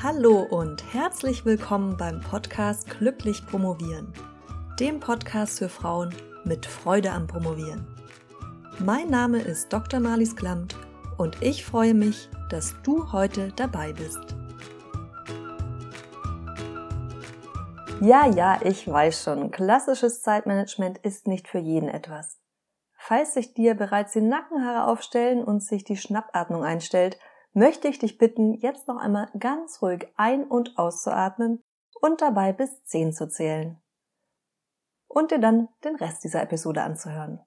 Hallo und herzlich willkommen beim Podcast Glücklich Promovieren, dem Podcast für Frauen mit Freude am Promovieren. Mein Name ist Dr. Marlies Klamt und ich freue mich, dass du heute dabei bist. Ja, ja, ich weiß schon, klassisches Zeitmanagement ist nicht für jeden etwas. Falls sich dir bereits die Nackenhaare aufstellen und sich die Schnappatmung einstellt, möchte ich dich bitten, jetzt noch einmal ganz ruhig ein- und auszuatmen und dabei bis 10 zu zählen. Und dir dann den Rest dieser Episode anzuhören.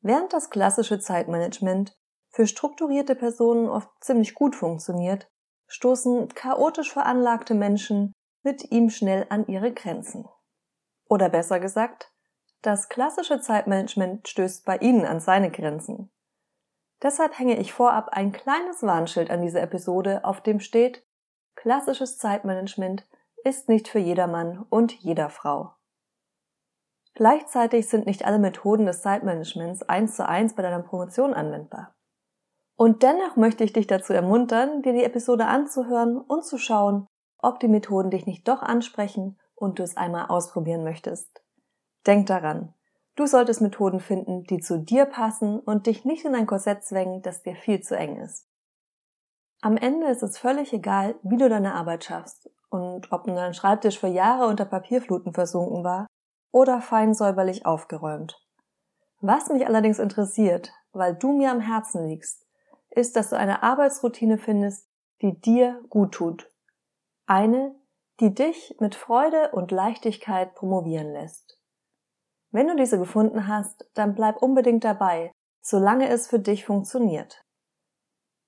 Während das klassische Zeitmanagement für strukturierte Personen oft ziemlich gut funktioniert, stoßen chaotisch veranlagte Menschen mit ihm schnell an ihre Grenzen. Oder besser gesagt, das klassische Zeitmanagement stößt bei ihnen an seine Grenzen. Deshalb hänge ich vorab ein kleines Warnschild an diese Episode, auf dem steht, klassisches Zeitmanagement ist nicht für jedermann und jeder Frau. Gleichzeitig sind nicht alle Methoden des Zeitmanagements eins zu eins bei deiner Promotion anwendbar. Und dennoch möchte ich dich dazu ermuntern, dir die Episode anzuhören und zu schauen, ob die Methoden dich nicht doch ansprechen und du es einmal ausprobieren möchtest. Denk daran, Du solltest Methoden finden, die zu dir passen und dich nicht in ein Korsett zwängen, das dir viel zu eng ist. Am Ende ist es völlig egal, wie du deine Arbeit schaffst und ob nun dein Schreibtisch für Jahre unter Papierfluten versunken war oder fein säuberlich aufgeräumt. Was mich allerdings interessiert, weil du mir am Herzen liegst, ist, dass du eine Arbeitsroutine findest, die dir gut tut. Eine, die dich mit Freude und Leichtigkeit promovieren lässt. Wenn du diese gefunden hast, dann bleib unbedingt dabei, solange es für dich funktioniert.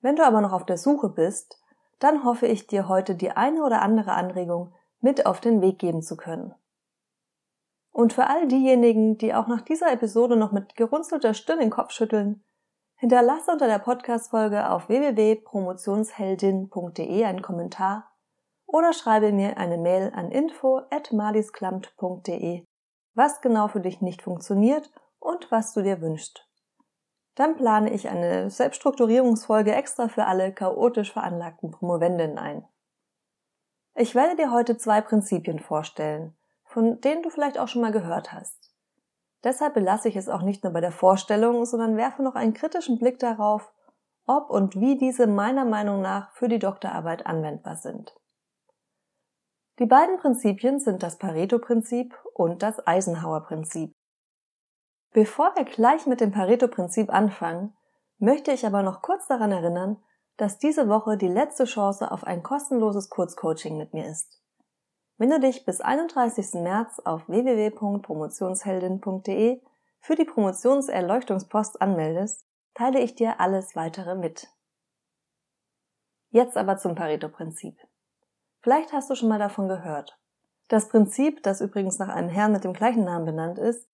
Wenn du aber noch auf der Suche bist, dann hoffe ich dir heute die eine oder andere Anregung mit auf den Weg geben zu können. Und für all diejenigen, die auch nach dieser Episode noch mit gerunzelter Stirn den Kopf schütteln, hinterlasse unter der Podcast-Folge auf www.promotionsheldin.de einen Kommentar oder schreibe mir eine Mail an info at malisklamt.de was genau für dich nicht funktioniert und was du dir wünschst. Dann plane ich eine Selbststrukturierungsfolge extra für alle chaotisch veranlagten Promovendinnen ein. Ich werde dir heute zwei Prinzipien vorstellen, von denen du vielleicht auch schon mal gehört hast. Deshalb belasse ich es auch nicht nur bei der Vorstellung, sondern werfe noch einen kritischen Blick darauf, ob und wie diese meiner Meinung nach für die Doktorarbeit anwendbar sind. Die beiden Prinzipien sind das Pareto-Prinzip und das Eisenhower-Prinzip. Bevor wir gleich mit dem Pareto-Prinzip anfangen, möchte ich aber noch kurz daran erinnern, dass diese Woche die letzte Chance auf ein kostenloses Kurzcoaching mit mir ist. Wenn du dich bis 31. März auf www.promotionsheldin.de für die Promotionserleuchtungspost anmeldest, teile ich dir alles weitere mit. Jetzt aber zum Pareto-Prinzip. Vielleicht hast du schon mal davon gehört. Das Prinzip, das übrigens nach einem Herrn mit dem gleichen Namen benannt ist,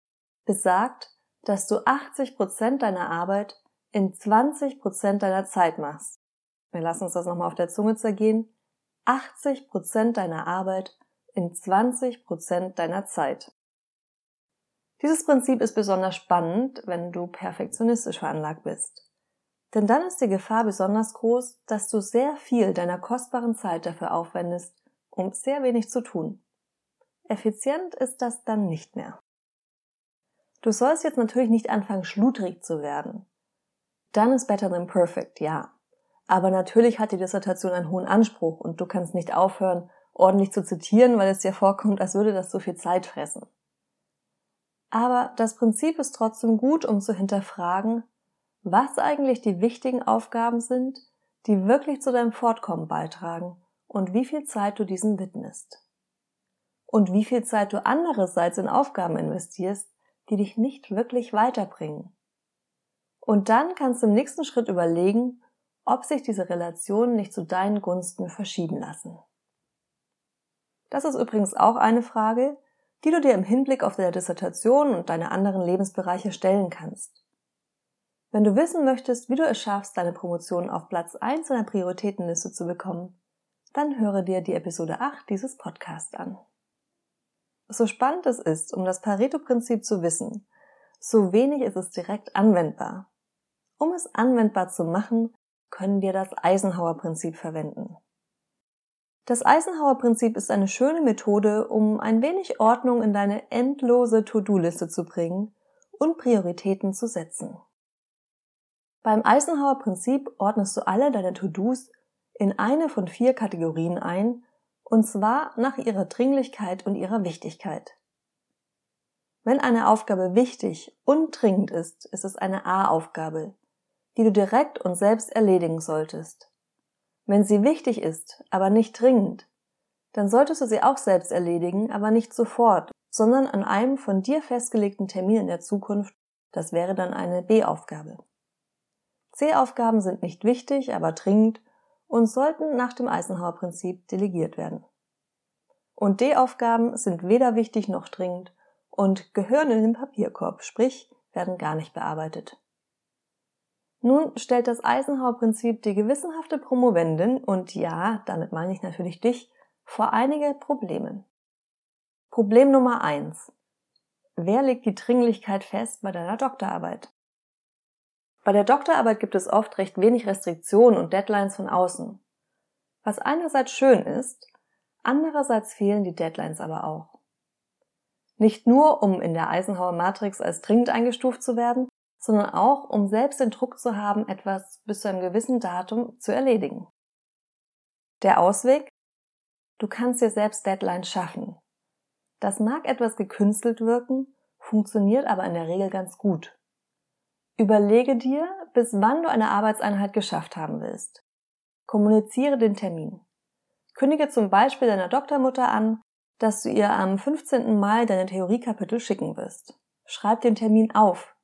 besagt, dass du 80% deiner Arbeit in 20% deiner Zeit machst. Wir lassen uns das nochmal auf der Zunge zergehen. 80% deiner Arbeit in 20% deiner Zeit. Dieses Prinzip ist besonders spannend, wenn du perfektionistisch veranlagt bist. Denn dann ist die Gefahr besonders groß, dass du sehr viel deiner kostbaren Zeit dafür aufwendest, um sehr wenig zu tun. Effizient ist das dann nicht mehr. Du sollst jetzt natürlich nicht anfangen, schludrig zu werden. Dann ist better than perfect, ja. Aber natürlich hat die Dissertation einen hohen Anspruch und du kannst nicht aufhören, ordentlich zu zitieren, weil es dir vorkommt, als würde das so viel Zeit fressen. Aber das Prinzip ist trotzdem gut, um zu hinterfragen, was eigentlich die wichtigen Aufgaben sind, die wirklich zu deinem Fortkommen beitragen und wie viel Zeit du diesen widmest. Und wie viel Zeit du andererseits in Aufgaben investierst, die dich nicht wirklich weiterbringen. Und dann kannst du im nächsten Schritt überlegen, ob sich diese Relationen nicht zu deinen Gunsten verschieben lassen. Das ist übrigens auch eine Frage, die du dir im Hinblick auf deine Dissertation und deine anderen Lebensbereiche stellen kannst. Wenn du wissen möchtest, wie du es schaffst, deine Promotion auf Platz 1 deiner Prioritätenliste zu bekommen, dann höre dir die Episode 8 dieses Podcasts an. So spannend es ist, um das Pareto-Prinzip zu wissen, so wenig ist es direkt anwendbar. Um es anwendbar zu machen, können wir das Eisenhower-Prinzip verwenden. Das Eisenhower-Prinzip ist eine schöne Methode, um ein wenig Ordnung in deine endlose To-Do-Liste zu bringen und Prioritäten zu setzen. Beim Eisenhower-Prinzip ordnest du alle deine To-Dos in eine von vier Kategorien ein, und zwar nach ihrer Dringlichkeit und ihrer Wichtigkeit. Wenn eine Aufgabe wichtig und dringend ist, ist es eine A-Aufgabe, die du direkt und selbst erledigen solltest. Wenn sie wichtig ist, aber nicht dringend, dann solltest du sie auch selbst erledigen, aber nicht sofort, sondern an einem von dir festgelegten Termin in der Zukunft, das wäre dann eine B-Aufgabe. C-Aufgaben sind nicht wichtig, aber dringend und sollten nach dem Eisenhower-Prinzip delegiert werden. Und D-Aufgaben sind weder wichtig noch dringend und gehören in den Papierkorb, sprich werden gar nicht bearbeitet. Nun stellt das Eisenhower-Prinzip die gewissenhafte Promovendin, und ja, damit meine ich natürlich dich, vor einige Probleme. Problem Nummer eins: Wer legt die Dringlichkeit fest bei deiner Doktorarbeit? Bei der Doktorarbeit gibt es oft recht wenig Restriktionen und Deadlines von außen. Was einerseits schön ist, andererseits fehlen die Deadlines aber auch. Nicht nur, um in der Eisenhower Matrix als dringend eingestuft zu werden, sondern auch, um selbst den Druck zu haben, etwas bis zu einem gewissen Datum zu erledigen. Der Ausweg? Du kannst dir selbst Deadlines schaffen. Das mag etwas gekünstelt wirken, funktioniert aber in der Regel ganz gut. Überlege dir, bis wann du eine Arbeitseinheit geschafft haben willst. Kommuniziere den Termin. Kündige zum Beispiel deiner Doktormutter an, dass du ihr am 15. Mai deine Theoriekapitel schicken wirst. Schreib den Termin auf,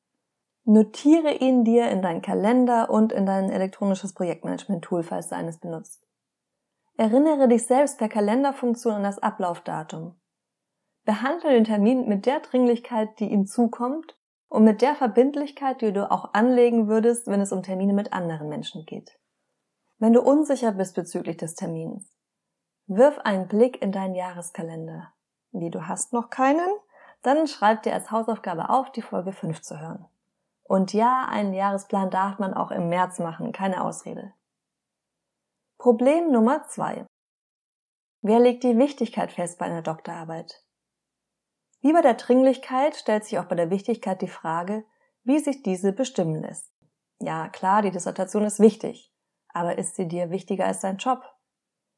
Notiere ihn dir in deinen Kalender und in dein elektronisches Projektmanagement-Tool, falls du eines benutzt. Erinnere dich selbst per Kalenderfunktion an das Ablaufdatum. Behandle den Termin mit der Dringlichkeit, die ihm zukommt und mit der Verbindlichkeit, die du auch anlegen würdest, wenn es um Termine mit anderen Menschen geht. Wenn du unsicher bist bezüglich des Termins, wirf einen Blick in deinen Jahreskalender. Wie du hast noch keinen? Dann schreib dir als Hausaufgabe auf, die Folge 5 zu hören. Und ja, einen Jahresplan darf man auch im März machen, keine Ausrede. Problem Nummer zwei. Wer legt die Wichtigkeit fest bei einer Doktorarbeit? Wie bei der Dringlichkeit stellt sich auch bei der Wichtigkeit die Frage, wie sich diese bestimmen lässt. Ja, klar, die Dissertation ist wichtig, aber ist sie dir wichtiger als dein Job?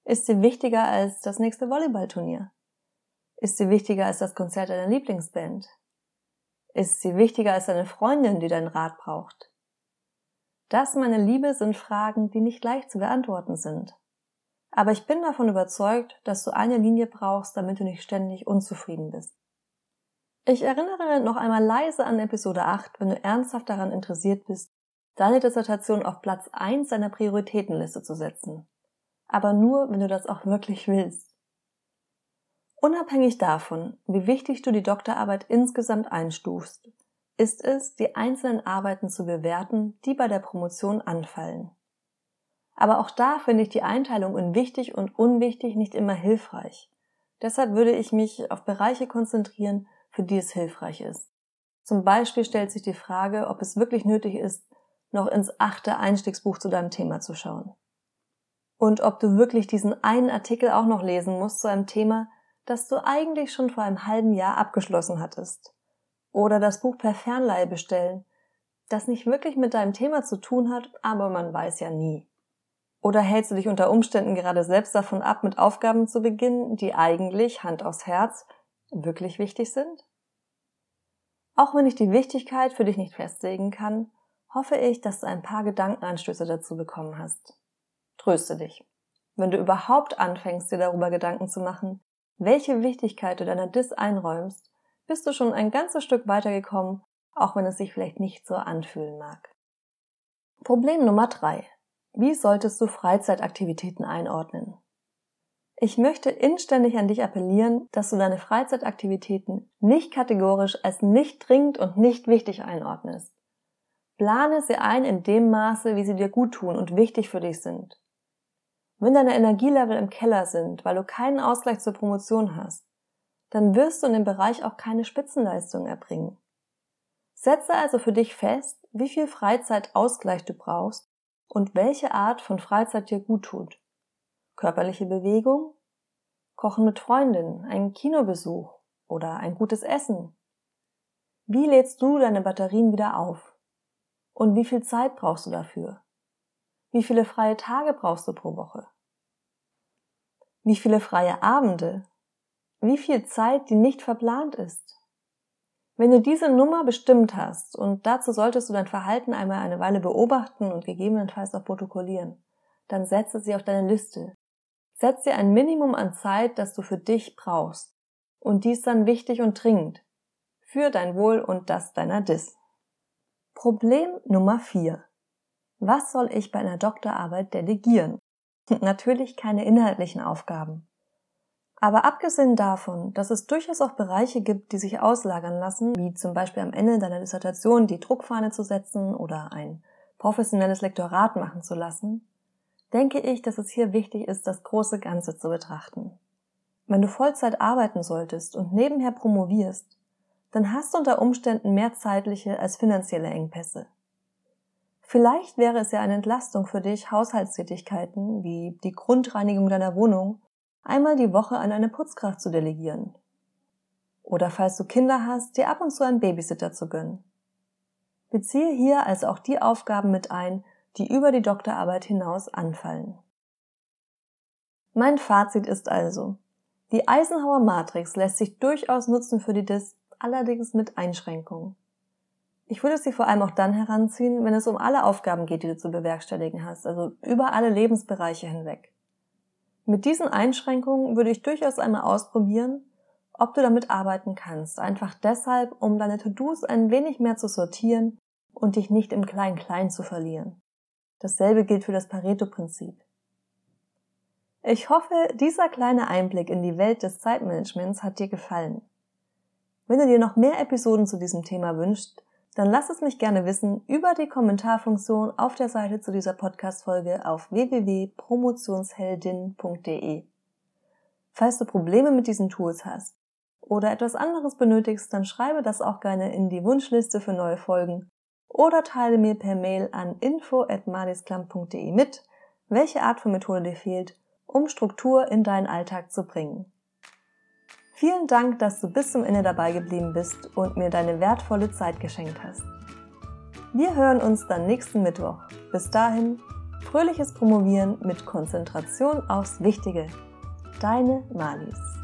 Ist sie wichtiger als das nächste Volleyballturnier? Ist sie wichtiger als das Konzert deiner Lieblingsband? Ist sie wichtiger als eine Freundin, die deinen Rat braucht? Das, meine Liebe, sind Fragen, die nicht leicht zu beantworten sind. Aber ich bin davon überzeugt, dass du eine Linie brauchst, damit du nicht ständig unzufrieden bist. Ich erinnere noch einmal leise an Episode 8, wenn du ernsthaft daran interessiert bist, deine Dissertation auf Platz 1 deiner Prioritätenliste zu setzen. Aber nur, wenn du das auch wirklich willst. Unabhängig davon, wie wichtig du die Doktorarbeit insgesamt einstufst, ist es, die einzelnen Arbeiten zu bewerten, die bei der Promotion anfallen. Aber auch da finde ich die Einteilung in wichtig und unwichtig nicht immer hilfreich. Deshalb würde ich mich auf Bereiche konzentrieren, für die es hilfreich ist. Zum Beispiel stellt sich die Frage, ob es wirklich nötig ist, noch ins achte Einstiegsbuch zu deinem Thema zu schauen. Und ob du wirklich diesen einen Artikel auch noch lesen musst zu einem Thema, das du eigentlich schon vor einem halben Jahr abgeschlossen hattest. Oder das Buch per Fernleihe bestellen, das nicht wirklich mit deinem Thema zu tun hat, aber man weiß ja nie. Oder hältst du dich unter Umständen gerade selbst davon ab, mit Aufgaben zu beginnen, die eigentlich, Hand aufs Herz, wirklich wichtig sind? Auch wenn ich die Wichtigkeit für dich nicht festlegen kann, hoffe ich, dass du ein paar Gedankenanstöße dazu bekommen hast. Tröste dich. Wenn du überhaupt anfängst, dir darüber Gedanken zu machen, welche Wichtigkeit du deiner Dis einräumst, bist du schon ein ganzes Stück weitergekommen, auch wenn es sich vielleicht nicht so anfühlen mag. Problem Nummer drei: Wie solltest du Freizeitaktivitäten einordnen? Ich möchte inständig an dich appellieren, dass du deine Freizeitaktivitäten nicht kategorisch als nicht dringend und nicht wichtig einordnest. Plane sie ein in dem Maße, wie sie dir gut tun und wichtig für dich sind. Wenn deine Energielevel im Keller sind, weil du keinen Ausgleich zur Promotion hast, dann wirst du in dem Bereich auch keine Spitzenleistung erbringen. Setze also für dich fest, wie viel Freizeitausgleich du brauchst und welche Art von Freizeit dir gut tut. Körperliche Bewegung, Kochen mit Freundinnen, ein Kinobesuch oder ein gutes Essen? Wie lädst du deine Batterien wieder auf? Und wie viel Zeit brauchst du dafür? Wie viele freie Tage brauchst du pro Woche? Wie viele freie Abende? Wie viel Zeit, die nicht verplant ist? Wenn du diese Nummer bestimmt hast, und dazu solltest du dein Verhalten einmal eine Weile beobachten und gegebenenfalls auch protokollieren, dann setze sie auf deine Liste. Setz dir ein Minimum an Zeit, das du für dich brauchst. Und dies dann wichtig und dringend. Für dein Wohl und das deiner Dis. Problem Nummer 4. Was soll ich bei einer Doktorarbeit delegieren? Natürlich keine inhaltlichen Aufgaben. Aber abgesehen davon, dass es durchaus auch Bereiche gibt, die sich auslagern lassen, wie zum Beispiel am Ende deiner Dissertation die Druckfahne zu setzen oder ein professionelles Lektorat machen zu lassen, denke ich, dass es hier wichtig ist, das große Ganze zu betrachten. Wenn du Vollzeit arbeiten solltest und nebenher promovierst, dann hast du unter Umständen mehr zeitliche als finanzielle Engpässe. Vielleicht wäre es ja eine Entlastung für dich, Haushaltstätigkeiten wie die Grundreinigung deiner Wohnung einmal die Woche an eine Putzkraft zu delegieren. Oder falls du Kinder hast, dir ab und zu einen Babysitter zu gönnen. Beziehe hier also auch die Aufgaben mit ein, die über die Doktorarbeit hinaus anfallen. Mein Fazit ist also, die Eisenhower Matrix lässt sich durchaus nutzen für die DIS, allerdings mit Einschränkungen. Ich würde sie vor allem auch dann heranziehen, wenn es um alle Aufgaben geht, die du zu bewerkstelligen hast, also über alle Lebensbereiche hinweg. Mit diesen Einschränkungen würde ich durchaus einmal ausprobieren, ob du damit arbeiten kannst, einfach deshalb, um deine To-Dos ein wenig mehr zu sortieren und dich nicht im Klein-Klein zu verlieren. Dasselbe gilt für das Pareto-Prinzip. Ich hoffe, dieser kleine Einblick in die Welt des Zeitmanagements hat dir gefallen. Wenn du dir noch mehr Episoden zu diesem Thema wünschst, dann lass es mich gerne wissen über die Kommentarfunktion auf der Seite zu dieser Podcast-Folge auf www.promotionsheldin.de. Falls du Probleme mit diesen Tools hast oder etwas anderes benötigst, dann schreibe das auch gerne in die Wunschliste für neue Folgen oder teile mir per Mail an info@malisklam.de mit, welche Art von Methode dir fehlt, um Struktur in deinen Alltag zu bringen. Vielen Dank, dass du bis zum Ende dabei geblieben bist und mir deine wertvolle Zeit geschenkt hast. Wir hören uns dann nächsten Mittwoch. Bis dahin, fröhliches Promovieren mit Konzentration aufs Wichtige. Deine Malis.